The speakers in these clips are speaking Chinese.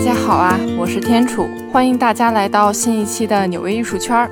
大家好啊，我是天楚，欢迎大家来到新一期的纽约艺术圈。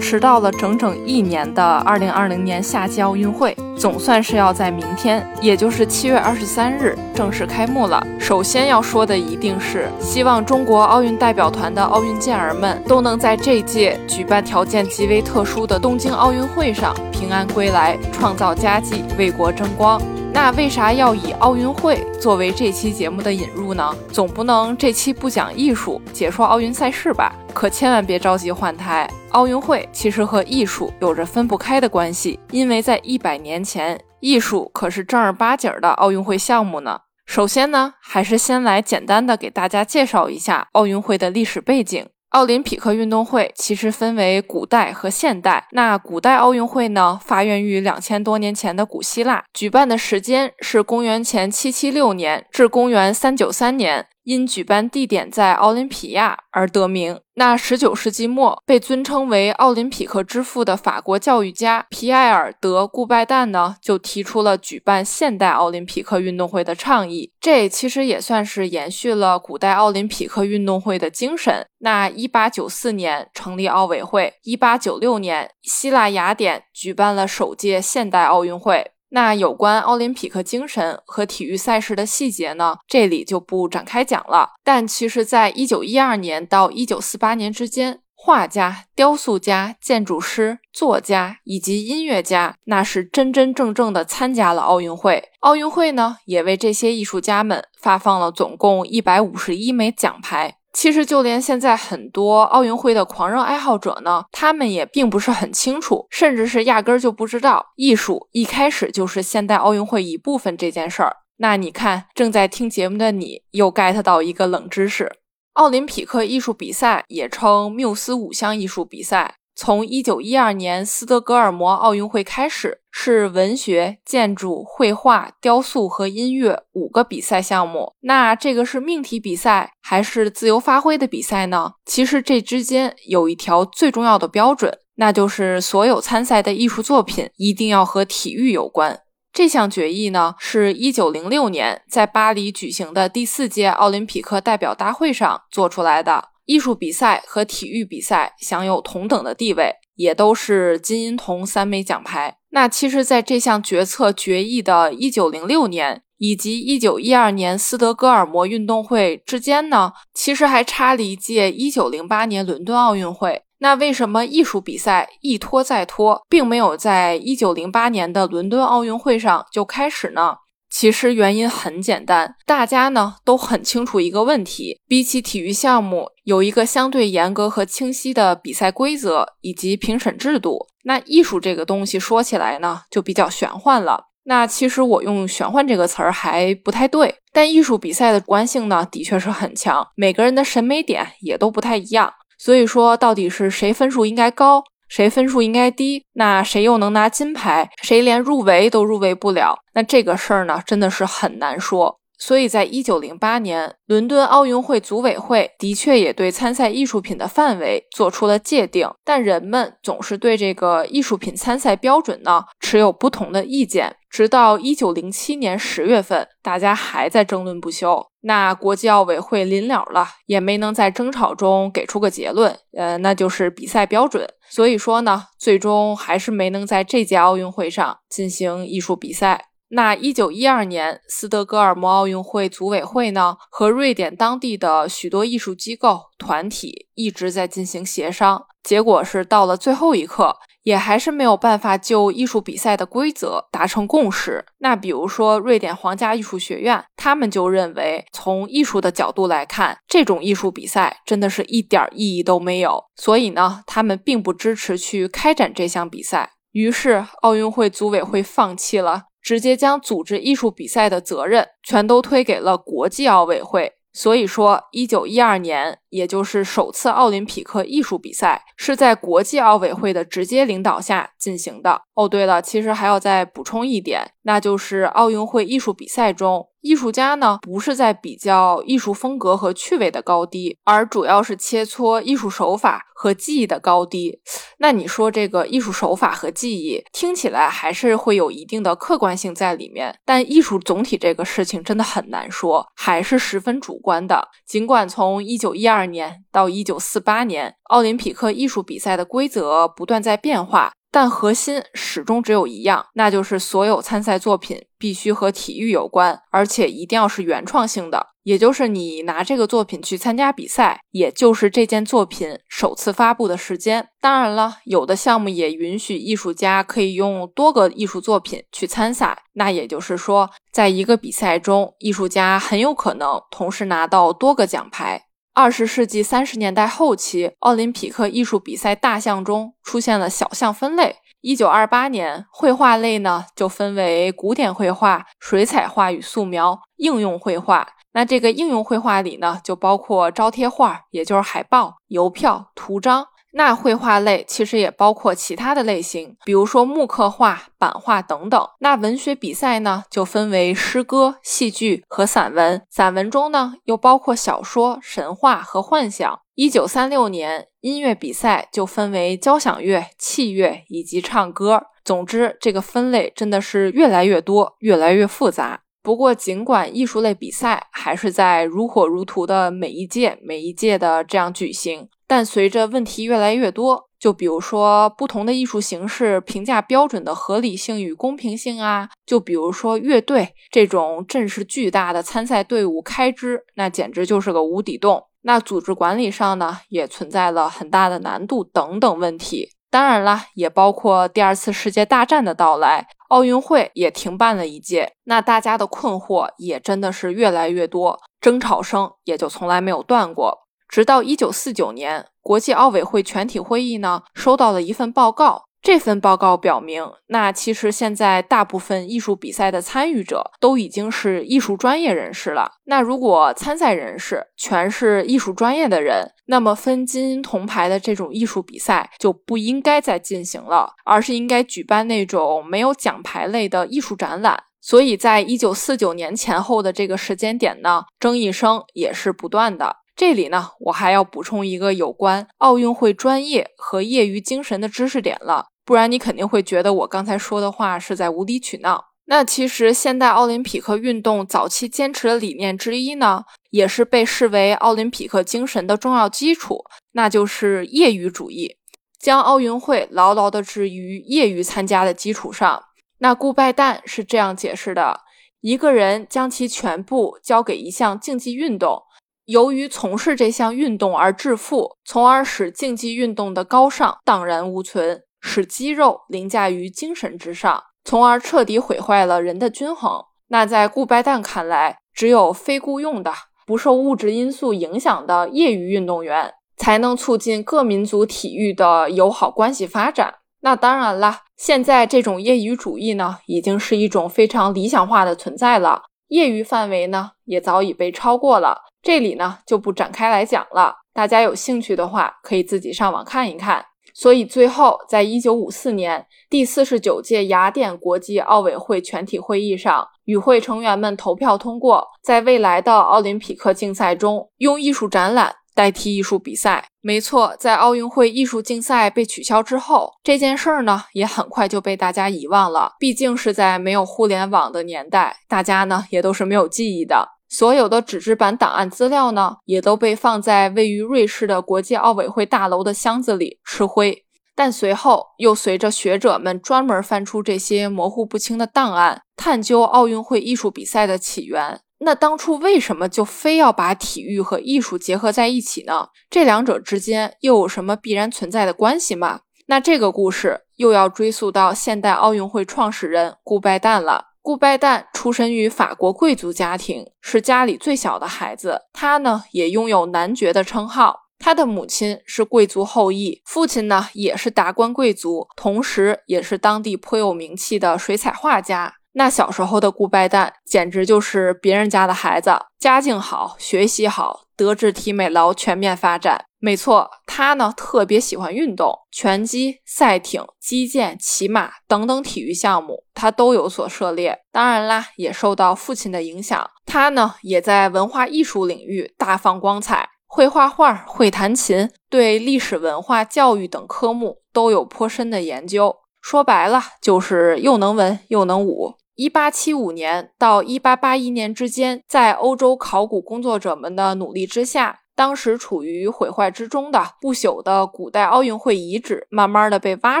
迟到了整整一年的2020年夏季奥运会，总算是要在明天，也就是7月23日正式开幕了。首先要说的一定是，希望中国奥运代表团的奥运健儿们都能在这届举办条件极为特殊的东京奥运会上平安归来，创造佳绩，为国争光。那为啥要以奥运会作为这期节目的引入呢？总不能这期不讲艺术，解说奥运赛事吧？可千万别着急换台，奥运会其实和艺术有着分不开的关系，因为在一百年前，艺术可是正儿八经的奥运会项目呢。首先呢，还是先来简单的给大家介绍一下奥运会的历史背景。奥林匹克运动会其实分为古代和现代。那古代奥运会呢，发源于两千多年前的古希腊，举办的时间是公元前七七六年至公元三九三年。因举办地点在奥林匹亚而得名。那十九世纪末被尊称为奥林匹克之父的法国教育家皮埃尔·德·顾拜旦呢，就提出了举办现代奥林匹克运动会的倡议。这其实也算是延续了古代奥林匹克运动会的精神。那一八九四年成立奥委会，一八九六年希腊雅典举办了首届现代奥运会。那有关奥林匹克精神和体育赛事的细节呢？这里就不展开讲了。但其实，在一九一二年到一九四八年之间，画家、雕塑家、建筑师、作家以及音乐家，那是真真正正的参加了奥运会。奥运会呢，也为这些艺术家们发放了总共一百五十一枚奖牌。其实，就连现在很多奥运会的狂热爱好者呢，他们也并不是很清楚，甚至是压根儿就不知道艺术一开始就是现代奥运会一部分这件事儿。那你看，正在听节目的你又 get 到一个冷知识：奥林匹克艺术比赛也称缪斯五项艺术比赛。从一九一二年斯德哥尔摩奥运会开始，是文学、建筑、绘画、雕塑和音乐五个比赛项目。那这个是命题比赛还是自由发挥的比赛呢？其实这之间有一条最重要的标准，那就是所有参赛的艺术作品一定要和体育有关。这项决议呢，是一九零六年在巴黎举行的第四届奥林匹克代表大会上做出来的。艺术比赛和体育比赛享有同等的地位，也都是金银铜三枚奖牌。那其实，在这项决策决议的1906年以及1912年斯德哥尔摩运动会之间呢，其实还差了一届1908年伦敦奥运会。那为什么艺术比赛一拖再拖，并没有在1908年的伦敦奥运会上就开始呢？其实原因很简单，大家呢都很清楚一个问题：比起体育项目，有一个相对严格和清晰的比赛规则以及评审制度。那艺术这个东西说起来呢，就比较玄幻了。那其实我用“玄幻”这个词儿还不太对，但艺术比赛的主观性呢，的确是很强，每个人的审美点也都不太一样。所以说，到底是谁分数应该高？谁分数应该低，那谁又能拿金牌？谁连入围都入围不了？那这个事儿呢，真的是很难说。所以在一九零八年，伦敦奥运会组委会的确也对参赛艺术品的范围做出了界定，但人们总是对这个艺术品参赛标准呢持有不同的意见。直到一九零七年十月份，大家还在争论不休。那国际奥委会临了了，也没能在争吵中给出个结论，呃，那就是比赛标准。所以说呢，最终还是没能在这届奥运会上进行艺术比赛。那一九一二年斯德哥尔摩奥运会组委会呢，和瑞典当地的许多艺术机构团体一直在进行协商，结果是到了最后一刻，也还是没有办法就艺术比赛的规则达成共识。那比如说瑞典皇家艺术学院，他们就认为，从艺术的角度来看，这种艺术比赛真的是一点意义都没有，所以呢，他们并不支持去开展这项比赛。于是奥运会组委会放弃了。直接将组织艺术比赛的责任全都推给了国际奥委会。所以说，一九一二年，也就是首次奥林匹克艺术比赛，是在国际奥委会的直接领导下进行的。哦，对了，其实还要再补充一点，那就是奥运会艺术比赛中艺术家呢，不是在比较艺术风格和趣味的高低，而主要是切磋艺术手法和技艺的高低。那你说这个艺术手法和技艺听起来还是会有一定的客观性在里面，但艺术总体这个事情真的很难说，还是十分主观的。尽管从一九一二年到一九四八年，奥林匹克艺术比赛的规则不断在变化。但核心始终只有一样，那就是所有参赛作品必须和体育有关，而且一定要是原创性的。也就是你拿这个作品去参加比赛，也就是这件作品首次发布的时间。当然了，有的项目也允许艺术家可以用多个艺术作品去参赛。那也就是说，在一个比赛中，艺术家很有可能同时拿到多个奖牌。二十世纪三十年代后期，奥林匹克艺术比赛大项中出现了小项分类。一九二八年，绘画类呢就分为古典绘画、水彩画与素描、应用绘画。那这个应用绘画里呢，就包括招贴画，也就是海报、邮票、图章。那绘画类其实也包括其他的类型，比如说木刻画、版画等等。那文学比赛呢，就分为诗歌、戏剧和散文。散文中呢，又包括小说、神话和幻想。一九三六年，音乐比赛就分为交响乐、器乐以及唱歌。总之，这个分类真的是越来越多，越来越复杂。不过，尽管艺术类比赛还是在如火如荼的每一届、每一届的这样举行。但随着问题越来越多，就比如说不同的艺术形式评价标准的合理性与公平性啊，就比如说乐队这种阵势巨大的参赛队伍开支，那简直就是个无底洞。那组织管理上呢，也存在了很大的难度等等问题。当然了，也包括第二次世界大战的到来，奥运会也停办了一届，那大家的困惑也真的是越来越多，争吵声也就从来没有断过。直到一九四九年，国际奥委会全体会议呢收到了一份报告。这份报告表明，那其实现在大部分艺术比赛的参与者都已经是艺术专业人士了。那如果参赛人士全是艺术专业的人，那么分金银铜牌的这种艺术比赛就不应该再进行了，而是应该举办那种没有奖牌类的艺术展览。所以在一九四九年前后的这个时间点呢，争议声也是不断的。这里呢，我还要补充一个有关奥运会专业和业余精神的知识点了，不然你肯定会觉得我刚才说的话是在无理取闹。那其实现代奥林匹克运动早期坚持的理念之一呢，也是被视为奥林匹克精神的重要基础，那就是业余主义，将奥运会牢牢地置于业余参加的基础上。那顾拜旦是这样解释的：一个人将其全部交给一项竞技运动。由于从事这项运动而致富，从而使竞技运动的高尚荡然无存，使肌肉凌驾于精神之上，从而彻底毁坏了人的均衡。那在顾拜旦看来，只有非雇佣的、不受物质因素影响的业余运动员，才能促进各民族体育的友好关系发展。那当然了，现在这种业余主义呢，已经是一种非常理想化的存在了，业余范围呢，也早已被超过了。这里呢就不展开来讲了，大家有兴趣的话可以自己上网看一看。所以最后，在一九五四年第四十九届雅典国际奥委会全体会议上，与会成员们投票通过，在未来的奥林匹克竞赛中用艺术展览代替艺术比赛。没错，在奥运会艺术竞赛被取消之后，这件事儿呢也很快就被大家遗忘了。毕竟是在没有互联网的年代，大家呢也都是没有记忆的。所有的纸质版档案资料呢，也都被放在位于瑞士的国际奥委会大楼的箱子里吃灰。但随后又随着学者们专门翻出这些模糊不清的档案，探究奥运会艺术比赛的起源。那当初为什么就非要把体育和艺术结合在一起呢？这两者之间又有什么必然存在的关系吗？那这个故事又要追溯到现代奥运会创始人顾拜旦了。顾拜旦出身于法国贵族家庭，是家里最小的孩子。他呢也拥有男爵的称号。他的母亲是贵族后裔，父亲呢也是达官贵族，同时也是当地颇有名气的水彩画家。那小时候的顾拜旦简直就是别人家的孩子，家境好，学习好，德智体美劳全面发展。没错，他呢特别喜欢运动，拳击、赛艇、击剑、骑马等等体育项目，他都有所涉猎。当然啦，也受到父亲的影响，他呢也在文化艺术领域大放光彩，会画画，会弹琴，对历史文化、教育等科目都有颇深的研究。说白了，就是又能文又能武。一八七五年到一八八一年之间，在欧洲考古工作者们的努力之下，当时处于毁坏之中的不朽的古代奥运会遗址，慢慢的被挖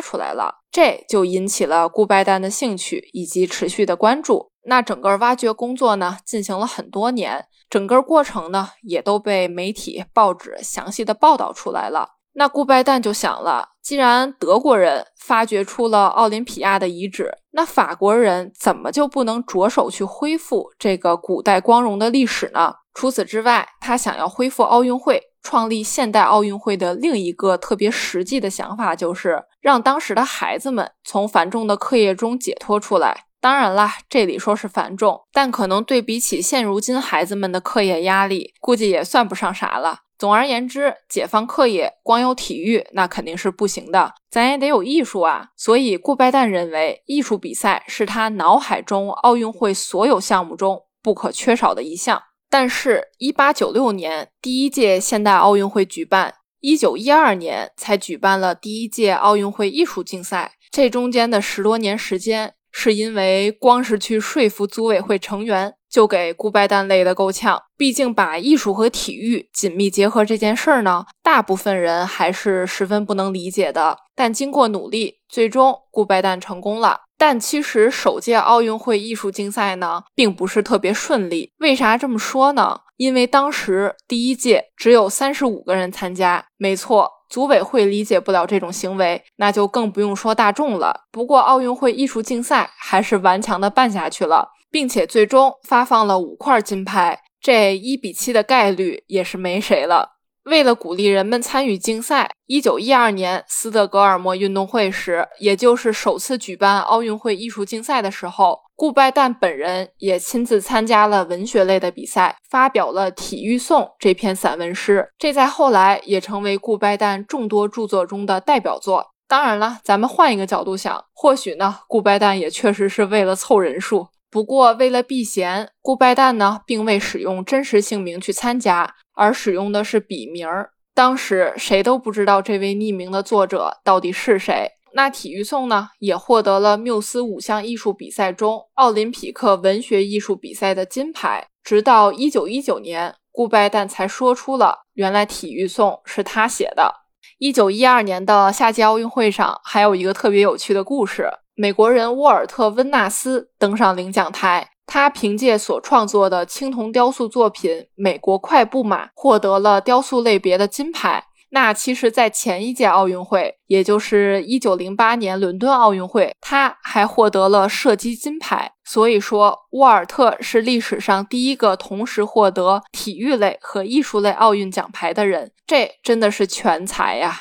出来了。这就引起了顾拜旦的兴趣以及持续的关注。那整个挖掘工作呢，进行了很多年，整个过程呢，也都被媒体、报纸详细的报道出来了。那顾拜旦就想了，既然德国人发掘出了奥林匹亚的遗址，那法国人怎么就不能着手去恢复这个古代光荣的历史呢？除此之外，他想要恢复奥运会，创立现代奥运会的另一个特别实际的想法，就是让当时的孩子们从繁重的课业中解脱出来。当然啦，这里说是繁重，但可能对比起现如今孩子们的课业压力，估计也算不上啥了。总而言之，解放课业光有体育那肯定是不行的，咱也得有艺术啊。所以顾拜旦认为，艺术比赛是他脑海中奥运会所有项目中不可缺少的一项。但是，一八九六年第一届现代奥运会举办，一九一二年才举办了第一届奥运会艺术竞赛，这中间的十多年时间，是因为光是去说服组委会成员。就给顾拜旦累得够呛，毕竟把艺术和体育紧密结合这件事儿呢，大部分人还是十分不能理解的。但经过努力，最终顾拜旦成功了。但其实首届奥运会艺术竞赛呢，并不是特别顺利。为啥这么说呢？因为当时第一届只有三十五个人参加。没错，组委会理解不了这种行为，那就更不用说大众了。不过奥运会艺术竞赛还是顽强的办下去了。并且最终发放了五块金牌，这一比七的概率也是没谁了。为了鼓励人们参与竞赛，一九一二年斯德哥尔摩运动会时，也就是首次举办奥运会艺术竞赛的时候，顾拜旦本人也亲自参加了文学类的比赛，发表了《体育颂》这篇散文诗，这在后来也成为顾拜旦众多著作中的代表作。当然了，咱们换一个角度想，或许呢，顾拜旦也确实是为了凑人数。不过，为了避嫌，顾拜旦呢并未使用真实姓名去参加，而使用的是笔名儿。当时谁都不知道这位匿名的作者到底是谁。那体育颂呢，也获得了缪斯五项艺术比赛中奥林匹克文学艺术比赛的金牌。直到一九一九年，顾拜旦才说出了原来体育颂是他写的。一九一二年的夏季奥运会上，还有一个特别有趣的故事。美国人沃尔特·温纳斯登上领奖台，他凭借所创作的青铜雕塑作品《美国快步马》获得了雕塑类别的金牌。那其实，在前一届奥运会，也就是一九零八年伦敦奥运会，他还获得了射击金牌。所以说，沃尔特是历史上第一个同时获得体育类和艺术类奥运奖牌的人，这真的是全才呀！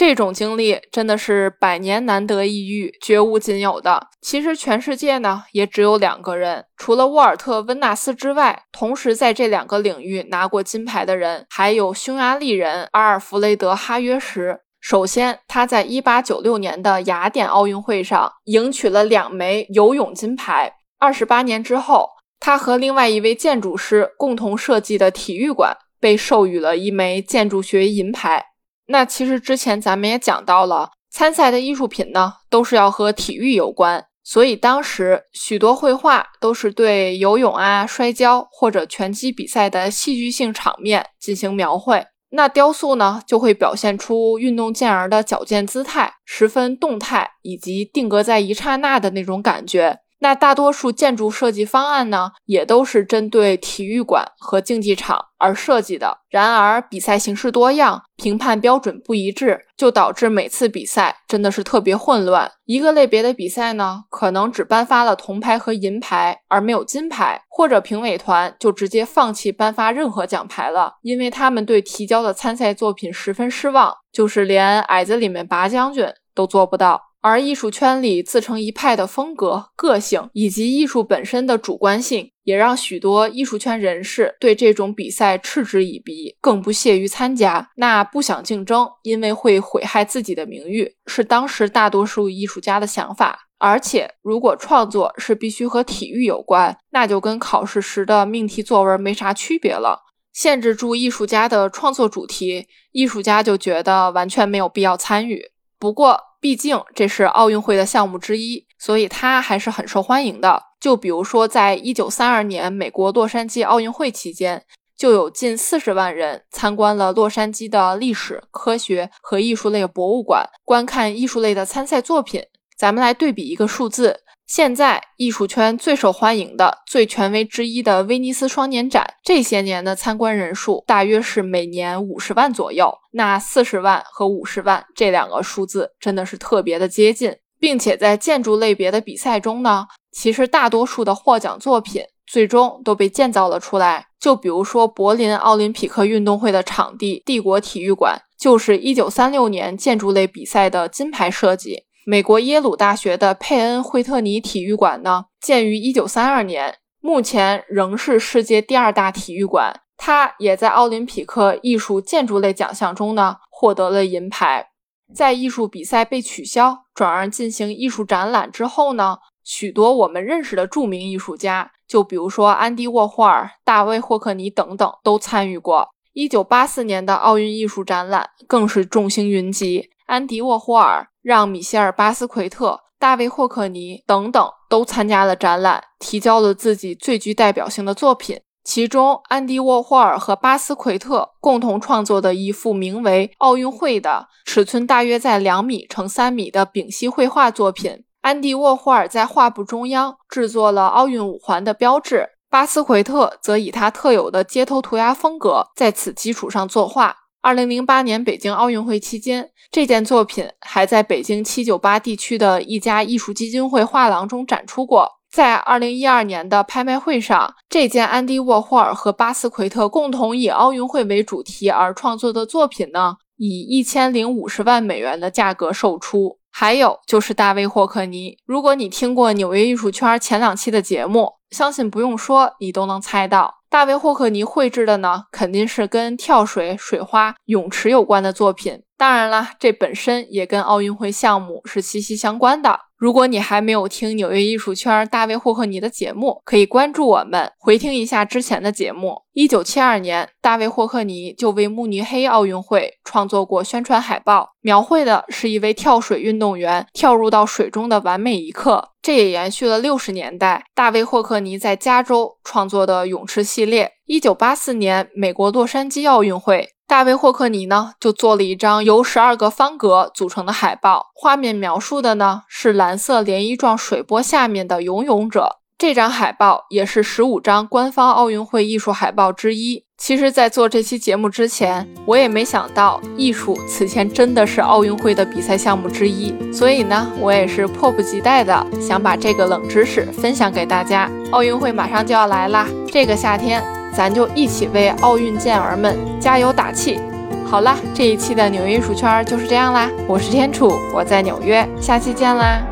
这种经历真的是百年难得一遇，绝无仅有的。其实全世界呢，也只有两个人，除了沃尔特·温纳斯之外，同时在这两个领域拿过金牌的人，还有匈牙利人阿尔弗雷德·哈约什。首先，他在1896年的雅典奥运会上赢取了两枚游泳金牌。二十八年之后，他和另外一位建筑师共同设计的体育馆被授予了一枚建筑学银牌。那其实之前咱们也讲到了，参赛的艺术品呢，都是要和体育有关，所以当时许多绘画都是对游泳啊、摔跤或者拳击比赛的戏剧性场面进行描绘。那雕塑呢，就会表现出运动健儿的矫健姿态，十分动态，以及定格在一刹那的那种感觉。那大多数建筑设计方案呢，也都是针对体育馆和竞技场而设计的。然而，比赛形式多样，评判标准不一致，就导致每次比赛真的是特别混乱。一个类别的比赛呢，可能只颁发了铜牌和银牌，而没有金牌，或者评委团就直接放弃颁发任何奖牌了，因为他们对提交的参赛作品十分失望，就是连矮子里面拔将军都做不到。而艺术圈里自成一派的风格、个性，以及艺术本身的主观性，也让许多艺术圈人士对这种比赛嗤之以鼻，更不屑于参加。那不想竞争，因为会毁害自己的名誉，是当时大多数艺术家的想法。而且，如果创作是必须和体育有关，那就跟考试时的命题作文没啥区别了。限制住艺术家的创作主题，艺术家就觉得完全没有必要参与。不过，毕竟这是奥运会的项目之一，所以它还是很受欢迎的。就比如说，在一九三二年美国洛杉矶奥运会期间，就有近四十万人参观了洛杉矶的历史、科学和艺术类博物馆，观看艺术类的参赛作品。咱们来对比一个数字，现在艺术圈最受欢迎的、最权威之一的威尼斯双年展，这些年的参观人数大约是每年五十万左右。那四十万和五十万这两个数字真的是特别的接近，并且在建筑类别的比赛中呢，其实大多数的获奖作品最终都被建造了出来。就比如说柏林奥林匹克运动会的场地帝国体育馆，就是一九三六年建筑类比赛的金牌设计。美国耶鲁大学的佩恩惠特尼体育馆呢，建于1932年，目前仍是世界第二大体育馆。它也在奥林匹克艺术建筑类奖项中呢获得了银牌。在艺术比赛被取消，转而进行艺术展览之后呢，许多我们认识的著名艺术家，就比如说安迪沃霍尔、大卫霍克尼等等，都参与过。1984年的奥运艺术展览更是众星云集，安迪沃霍尔。让米歇尔·巴斯奎特、大卫·霍克尼等等都参加了展览，提交了自己最具代表性的作品。其中，安迪·沃霍尔和巴斯奎特共同创作的一幅名为《奥运会》的，尺寸大约在两米乘三米的丙烯绘画作品。安迪·沃霍尔在画布中央制作了奥运五环的标志，巴斯奎特则以他特有的街头涂鸦风格在此基础上作画。二零零八年北京奥运会期间，这件作品还在北京七九八地区的一家艺术基金会画廊中展出过。在二零一二年的拍卖会上，这件安迪沃霍尔和巴斯奎特共同以奥运会为主题而创作的作品呢，以一千零五十万美元的价格售出。还有就是大卫霍克尼，如果你听过纽约艺术圈前两期的节目，相信不用说，你都能猜到。大卫霍克尼绘制的呢，肯定是跟跳水、水花、泳池有关的作品。当然了，这本身也跟奥运会项目是息息相关的。如果你还没有听纽约艺术圈大卫霍克尼的节目，可以关注我们，回听一下之前的节目。一九七二年，大卫霍克尼就为慕尼黑奥运会创作过宣传海报，描绘的是一位跳水运动员跳入到水中的完美一刻。这也延续了六十年代大卫霍克尼在加州创作的泳池系列。一九八四年，美国洛杉矶奥运会。大卫霍克尼呢，就做了一张由十二个方格组成的海报，画面描述的呢是蓝色涟漪状水波下面的游泳者。这张海报也是十五张官方奥运会艺术海报之一。其实，在做这期节目之前，我也没想到艺术此前真的是奥运会的比赛项目之一，所以呢，我也是迫不及待的想把这个冷知识分享给大家。奥运会马上就要来啦，这个夏天。咱就一起为奥运健儿们加油打气！好啦，这一期的纽约艺术圈就是这样啦。我是天楚，我在纽约，下期见啦！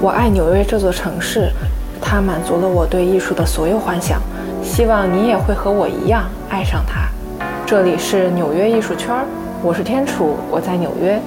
我爱纽约这座城市，它满足了我对艺术的所有幻想。希望你也会和我一样爱上它。这里是纽约艺术圈，我是天楚，我在纽约。